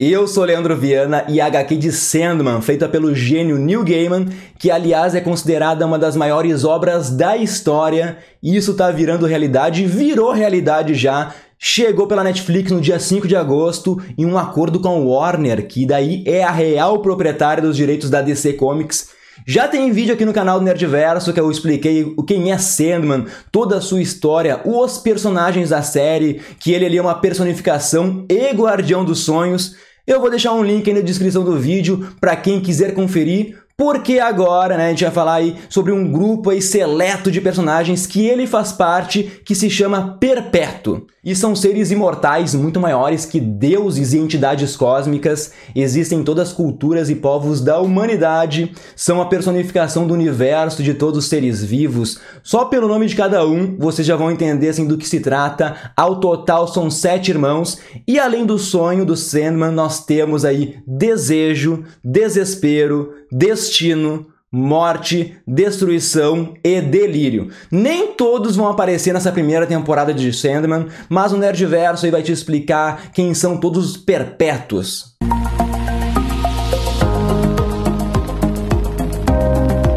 Eu sou Leandro Viana e a HQ de Sandman, feita pelo gênio Neil Gaiman, que aliás é considerada uma das maiores obras da história, e isso tá virando realidade, virou realidade já, chegou pela Netflix no dia 5 de agosto em um acordo com a Warner, que daí é a real proprietária dos direitos da DC Comics. Já tem vídeo aqui no canal do Nerdverso que eu expliquei quem é Sandman, toda a sua história, os personagens da série, que ele ali é uma personificação e guardião dos sonhos. Eu vou deixar um link aí na descrição do vídeo para quem quiser conferir. Porque agora, né, a gente vai falar aí sobre um grupo aí seleto de personagens que ele faz parte, que se chama Perpétuo. E são seres imortais muito maiores que deuses e entidades cósmicas, existem em todas as culturas e povos da humanidade, são a personificação do universo de todos os seres vivos. Só pelo nome de cada um, vocês já vão entender assim do que se trata. Ao total são sete irmãos, e além do sonho do Sandman, nós temos aí desejo, desespero, destino, morte, destruição e delírio. Nem todos vão aparecer nessa primeira temporada de Sandman, mas o Nerdverso aí vai te explicar quem são todos os perpétuos.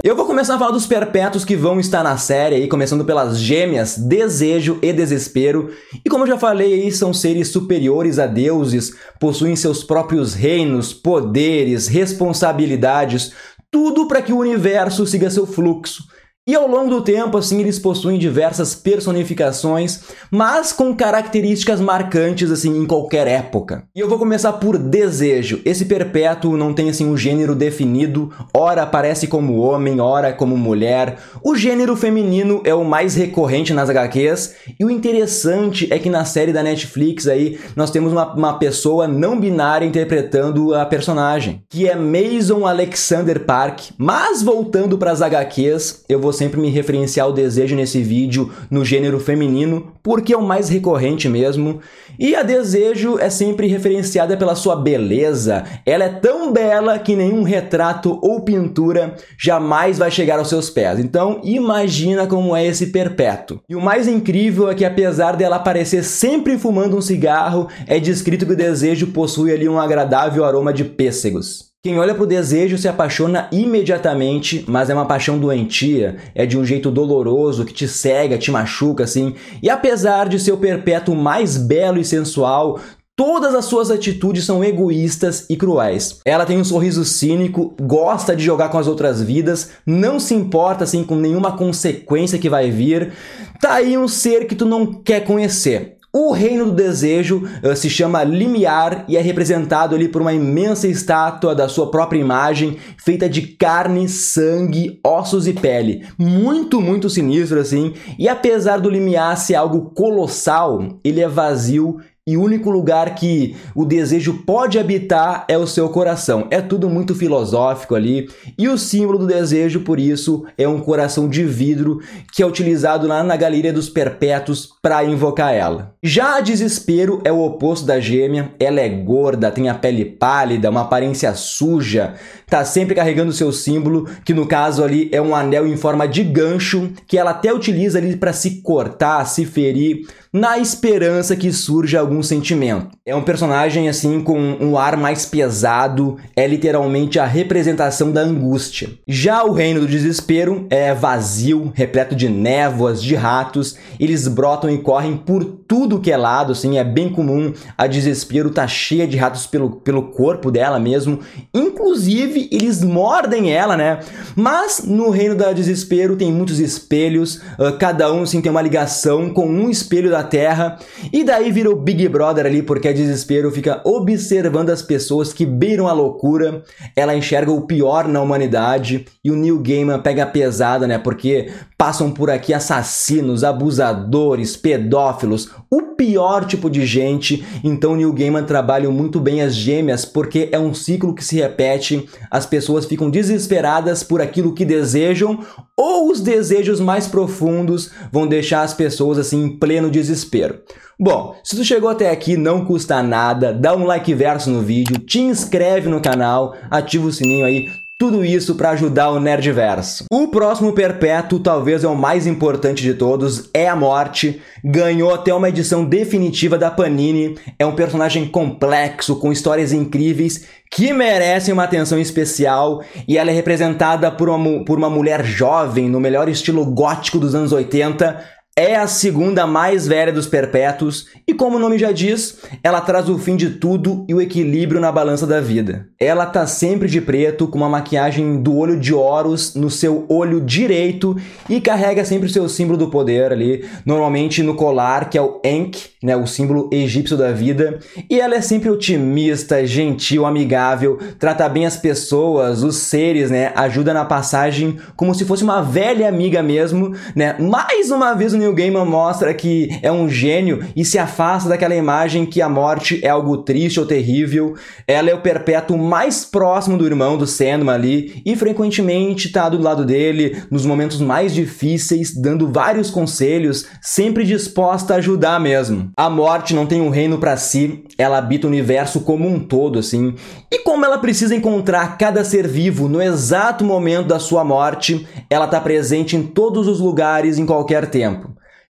Eu vou começar a falar dos perpétuos que vão estar na série aí, começando pelas gêmeas Desejo e Desespero. E como eu já falei aí, são seres superiores a deuses, possuem seus próprios reinos, poderes, responsabilidades, tudo para que o universo siga seu fluxo. E ao longo do tempo, assim, eles possuem diversas personificações, mas com características marcantes, assim, em qualquer época. E eu vou começar por desejo. Esse perpétuo não tem, assim, um gênero definido, ora aparece como homem, ora como mulher. O gênero feminino é o mais recorrente nas HQs, e o interessante é que na série da Netflix aí, nós temos uma, uma pessoa não binária interpretando a personagem, que é Mason Alexander Park. Mas voltando para as HQs, eu vou sempre me referenciar o desejo nesse vídeo no gênero feminino, porque é o mais recorrente mesmo. E a desejo é sempre referenciada pela sua beleza. Ela é tão bela que nenhum retrato ou pintura jamais vai chegar aos seus pés. Então, imagina como é esse perpétuo. E o mais incrível é que apesar dela aparecer sempre fumando um cigarro, é descrito que o desejo possui ali um agradável aroma de pêssegos. Quem olha para o desejo se apaixona imediatamente, mas é uma paixão doentia, é de um jeito doloroso que te cega, te machuca assim. E apesar de ser o perpétuo mais belo e sensual, Todas as suas atitudes são egoístas e cruéis. Ela tem um sorriso cínico, gosta de jogar com as outras vidas, não se importa assim com nenhuma consequência que vai vir. Tá aí um ser que tu não quer conhecer. O reino do desejo uh, se chama Limiar e é representado ali por uma imensa estátua da sua própria imagem, feita de carne, sangue, ossos e pele. Muito, muito sinistro assim. E apesar do Limiar ser algo colossal, ele é vazio e o único lugar que o desejo pode habitar é o seu coração. É tudo muito filosófico ali. E o símbolo do desejo, por isso, é um coração de vidro que é utilizado lá na Galeria dos Perpétuos para invocar ela. Já desespero é o oposto da gêmea. Ela é gorda, tem a pele pálida, uma aparência suja, tá sempre carregando o seu símbolo, que no caso ali é um anel em forma de gancho, que ela até utiliza ali para se cortar, se ferir na esperança que surja algum sentimento. É um personagem assim com um ar mais pesado, é literalmente a representação da angústia. Já o reino do desespero é vazio, repleto de névoas, de ratos, eles brotam e correm por tudo que é lado, assim, é bem comum. A desespero tá cheia de ratos pelo, pelo corpo dela mesmo, inclusive eles mordem ela, né? Mas no reino da desespero tem muitos espelhos, cada um assim tem uma ligação com um espelho da Terra, e daí vira o Big Brother ali, porque a desespero fica observando as pessoas que beiram a loucura, ela enxerga o pior na humanidade, e o Neil Gaiman pega pesada, né? Porque passam por aqui assassinos, abusadores, pedófilos, o pior tipo de gente. Então Neil Gaiman trabalha muito bem as gêmeas porque é um ciclo que se repete. As pessoas ficam desesperadas por aquilo que desejam ou os desejos mais profundos vão deixar as pessoas assim em pleno desespero. Bom, se tu chegou até aqui, não custa nada, dá um like verso no vídeo, te inscreve no canal, ativa o sininho aí, Tudo isso para ajudar o Nerdverso. O próximo perpétuo, talvez é o mais importante de todos, é a Morte. Ganhou até uma edição definitiva da Panini. É um personagem complexo, com histórias incríveis, que merecem uma atenção especial. E ela é representada por uma, por uma mulher jovem, no melhor estilo gótico dos anos 80 é a segunda mais velha dos perpétuos e, como o nome já diz, ela traz o fim de tudo e o equilíbrio na balança da vida. Ela tá sempre de preto, com uma maquiagem do olho de Horus no seu olho direito e carrega sempre o seu símbolo do poder ali, normalmente no colar, que é o Enk, né, o símbolo egípcio da vida. E ela é sempre otimista, gentil, amigável, trata bem as pessoas, os seres, né, ajuda na passagem como se fosse uma velha amiga mesmo, né? Mais uma vez o Neil Gaiman mostra que é um gênio e se afasta daquela imagem que a morte é algo triste ou terrível. Ela é o perpétuo mais próximo do irmão do Sandman ali e frequentemente está do lado dele nos momentos mais difíceis, dando vários conselhos, sempre disposta a ajudar mesmo. A morte não tem um reino para si, ela habita o universo como um todo, assim. E como ela precisa encontrar cada ser vivo no exato momento da sua morte, ela está presente em todos os lugares em qualquer tempo.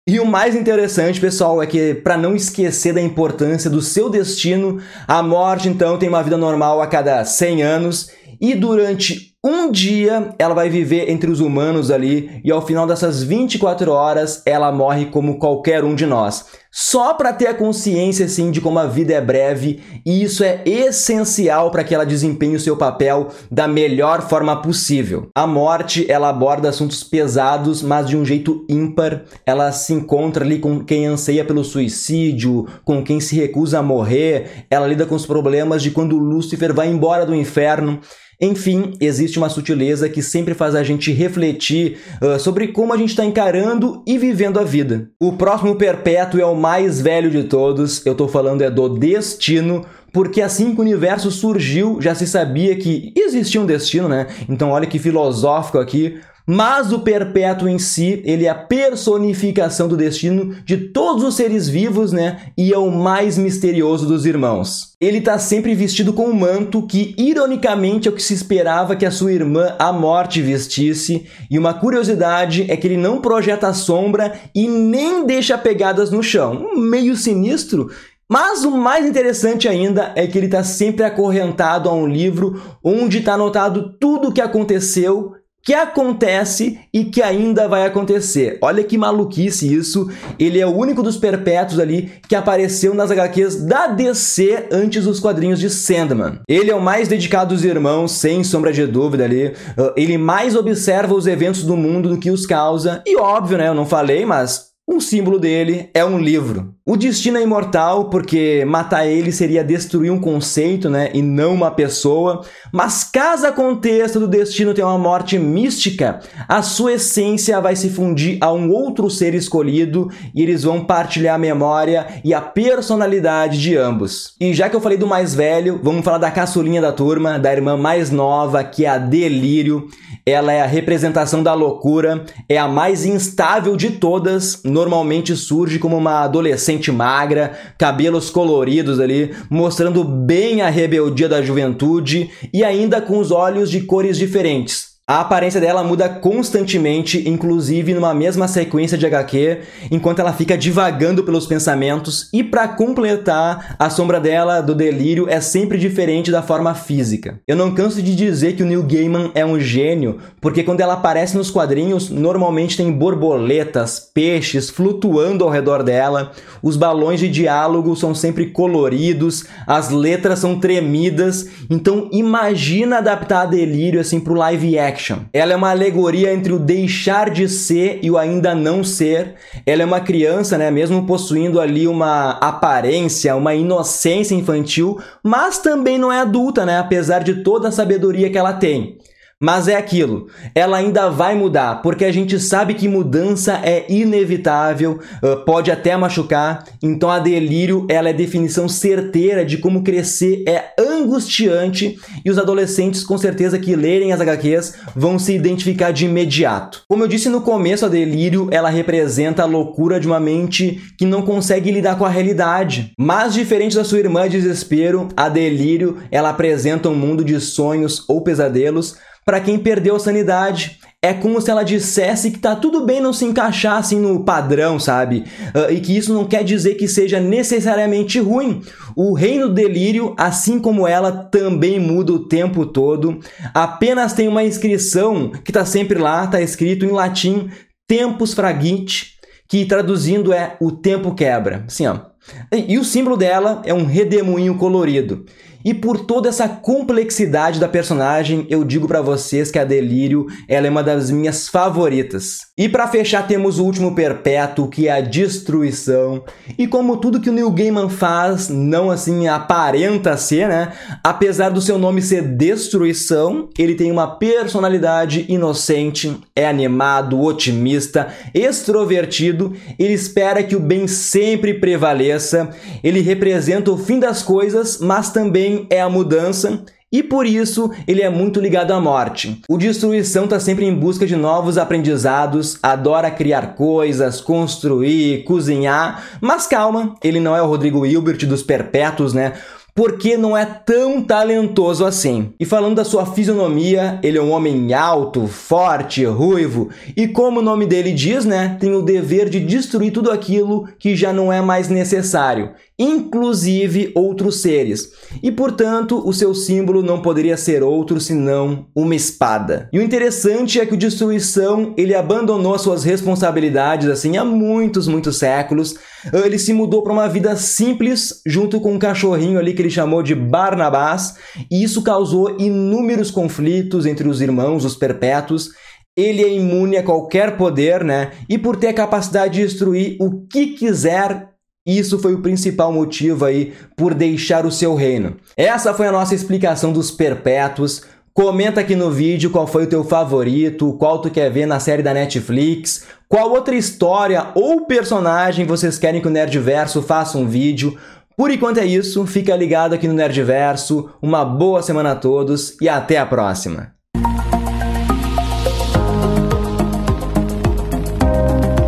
E o mais interessante, pessoal, é que para não esquecer da importância do seu destino, a morte então tem uma vida normal a cada 100 anos e durante um dia ela vai viver entre os humanos ali e ao final dessas 24 horas ela morre como qualquer um de nós. Só para ter a consciência assim de como a vida é breve e isso é essencial para que ela desempenhe o seu papel da melhor forma possível. A morte, ela aborda assuntos pesados, mas de um jeito ímpar. Ela se encontra ali com quem anseia pelo suicídio, com quem se recusa a morrer. Ela lida com os problemas de quando Lúcifer vai embora do inferno. Enfim, existe uma sutileza que sempre faz a gente refletir uh, sobre como a gente está encarando e vivendo a vida. O próximo perpétuo é o mais velho de todos, eu estou falando é do destino, porque assim que o universo surgiu, já se sabia que existia um destino, né? Então olha que filosófico aqui. Mas o perpétuo em si, ele é a personificação do destino de todos os seres vivos, né? E é o mais misterioso dos irmãos. Ele está sempre vestido com um manto que, ironicamente, é o que se esperava que a sua irmã, a morte, vestisse. E uma curiosidade é que ele não projeta sombra e nem deixa pegadas no chão. Meio sinistro, mas o mais interessante ainda é que ele está sempre acorrentado a um livro onde está anotado tudo o que aconteceu que acontece e que ainda vai acontecer. Olha que maluquice isso. Ele é o único dos perpétuos ali que apareceu nas HQs da DC antes dos quadrinhos de Sandman. Ele é o mais dedicado dos irmãos, sem sombra de dúvida ali. Uh, ele mais observa os eventos do mundo do que os causa. E óbvio, né? Eu não falei, mas um símbolo dele é um livro. O destino é imortal porque matar ele seria destruir um conceito, né, e não uma pessoa. Mas caso aconteça do destino ter uma morte mística, a sua essência vai se fundir a um outro ser escolhido e eles vão partilhar a memória e a personalidade de ambos. E já que eu falei do mais velho, vamos falar da caçulinha da turma, da irmã mais nova, que é a Delírio. Ela é a representação da loucura, é a mais instável de todas, normalmente surge como uma adolescente magra, cabelos coloridos ali, mostrando bem a rebeldia da juventude e ainda com os olhos de cores diferentes. A aparência dela muda constantemente, inclusive numa mesma sequência de HQ, enquanto ela fica divagando pelos pensamentos, e para completar, a sombra dela do delírio é sempre diferente da forma física. Eu não canso de dizer que o Neil Gaiman é um gênio, porque quando ela aparece nos quadrinhos, normalmente tem borboletas, peixes flutuando ao redor dela, os balões de diálogo são sempre coloridos, as letras são tremidas, então imagina adaptar delírio assim pro live action action. Ela é uma alegoria entre o deixar de ser e o ainda não ser. Ela é uma criança, né, mesmo possuindo ali uma aparência, uma inocência infantil, mas também não é adulta, né, apesar de toda a sabedoria que ela tem. Mas é aquilo, ela ainda vai mudar, porque a gente sabe que mudança é inevitável, pode até machucar, então a delírio ela é definição certeira de como crescer é angustiante e os adolescentes com certeza que lerem as HQs vão se identificar de imediato. Como eu disse no começo, a delírio ela representa a loucura de uma mente que não consegue lidar com a realidade. Mas diferente da sua irmã Desespero, a delírio ela apresenta um mundo de sonhos ou pesadelos para quem perdeu a sanidade. É como se ela dissesse que tá tudo bem não se encaixar assim no padrão, sabe? Uh, e que isso não quer dizer que seja necessariamente ruim. O reino do delírio, assim como ela, também muda o tempo todo. Apenas tem uma inscrição que tá sempre lá, tá escrito em latim Tempus Fragit, que traduzindo é o tempo quebra. Assim, ó. E o símbolo dela é um redemoinho colorido. E por toda essa complexidade da personagem, eu digo para vocês que a Delírio ela é uma das minhas favoritas. E para fechar temos o último perpétuo, que é a destruição. E como tudo que o Neil Gaiman faz, não assim aparenta ser, né? Apesar do seu nome ser destruição, ele tem uma personalidade inocente, é animado, otimista, extrovertido, ele espera que o bem sempre prevaleça, ele representa o fim das coisas, mas também é a mudança e por isso ele é muito ligado à morte. O Destruição está sempre em busca de novos aprendizados, adora criar coisas, construir, cozinhar, mas calma, ele não é o Rodrigo Hilbert dos Perpétuos, né? porque não é tão talentoso assim. E falando da sua fisionomia, ele é um homem alto, forte, ruivo, e como o nome dele diz, né, tem o dever de destruir tudo aquilo que já não é mais necessário, inclusive outros seres. E portanto, o seu símbolo não poderia ser outro senão uma espada. E o interessante é que o Destruição, ele abandonou suas responsabilidades assim há muitos, muitos séculos. Ele se mudou para uma vida simples junto com um cachorrinho ali que ele chamou de Barnabás, e isso causou inúmeros conflitos entre os irmãos, os perpétuos. Ele é imune a qualquer poder, né? E por ter a capacidade de destruir o que quiser, isso foi o principal motivo aí por deixar o seu reino. Essa foi a nossa explicação dos perpétuos. Comenta aqui no vídeo qual foi o teu favorito, qual tu quer ver na série da Netflix, qual outra história ou personagem vocês querem que o Nerdverso faça um vídeo. Por enquanto é isso, fica ligado aqui no Nerdverso, uma boa semana a todos e até a próxima!